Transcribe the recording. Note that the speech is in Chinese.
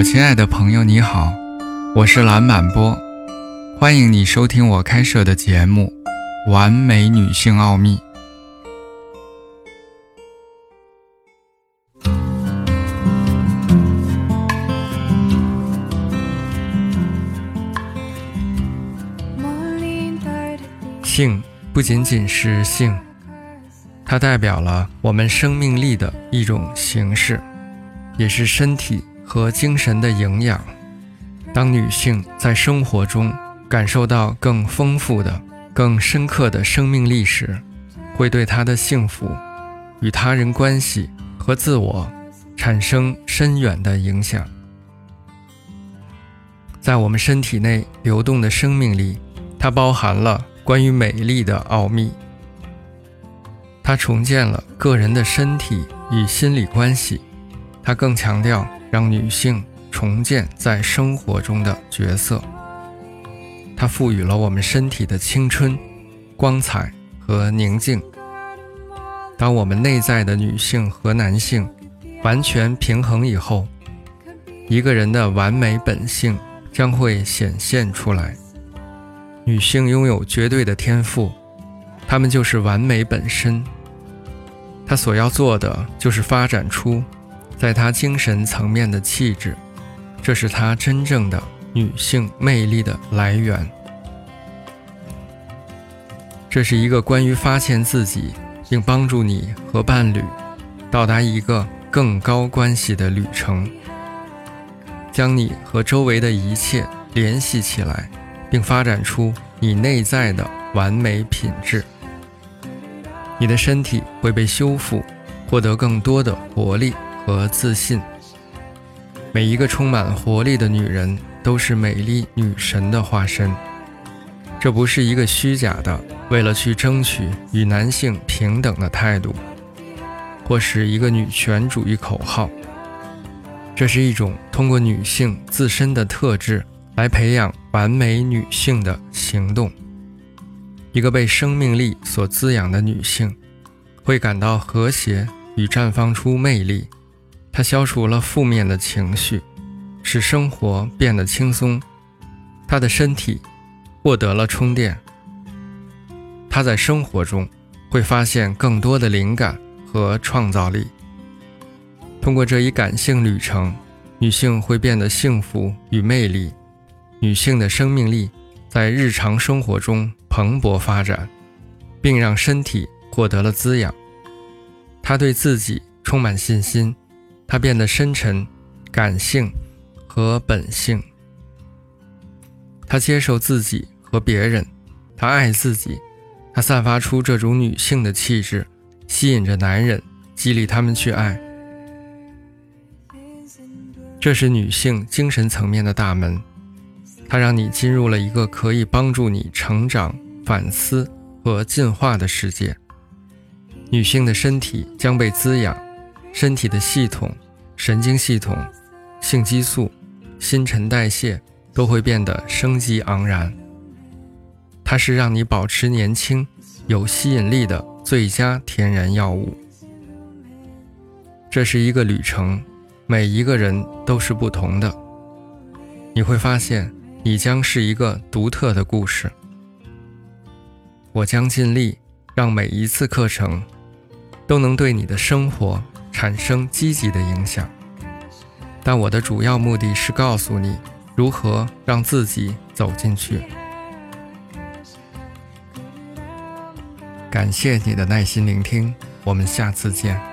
我亲爱的朋友，你好，我是蓝满波，欢迎你收听我开设的节目《完美女性奥秘》。性不仅仅是性，它代表了我们生命力的一种形式，也是身体。和精神的营养。当女性在生活中感受到更丰富的、更深刻的生命力时，会对她的幸福、与他人关系和自我产生深远的影响。在我们身体内流动的生命力，它包含了关于美丽的奥秘。它重建了个人的身体与心理关系。它更强调。让女性重建在生活中的角色，它赋予了我们身体的青春、光彩和宁静。当我们内在的女性和男性完全平衡以后，一个人的完美本性将会显现出来。女性拥有绝对的天赋，她们就是完美本身。她所要做的就是发展出。在她精神层面的气质，这是她真正的女性魅力的来源。这是一个关于发现自己，并帮助你和伴侣到达一个更高关系的旅程，将你和周围的一切联系起来，并发展出你内在的完美品质。你的身体会被修复，获得更多的活力。和自信。每一个充满活力的女人都是美丽女神的化身。这不是一个虚假的为了去争取与男性平等的态度，或是一个女权主义口号。这是一种通过女性自身的特质来培养完美女性的行动。一个被生命力所滋养的女性，会感到和谐与绽放出魅力。它消除了负面的情绪，使生活变得轻松。他的身体获得了充电。他在生活中会发现更多的灵感和创造力。通过这一感性旅程，女性会变得幸福与魅力。女性的生命力在日常生活中蓬勃发展，并让身体获得了滋养。她对自己充满信心。他变得深沉、感性和本性。他接受自己和别人，他爱自己，他散发出这种女性的气质，吸引着男人，激励他们去爱。这是女性精神层面的大门，它让你进入了一个可以帮助你成长、反思和进化的世界。女性的身体将被滋养。身体的系统、神经系统、性激素、新陈代谢都会变得生机盎然。它是让你保持年轻、有吸引力的最佳天然药物。这是一个旅程，每一个人都是不同的。你会发现，你将是一个独特的故事。我将尽力让每一次课程都能对你的生活。产生积极的影响，但我的主要目的是告诉你如何让自己走进去。感谢你的耐心聆听，我们下次见。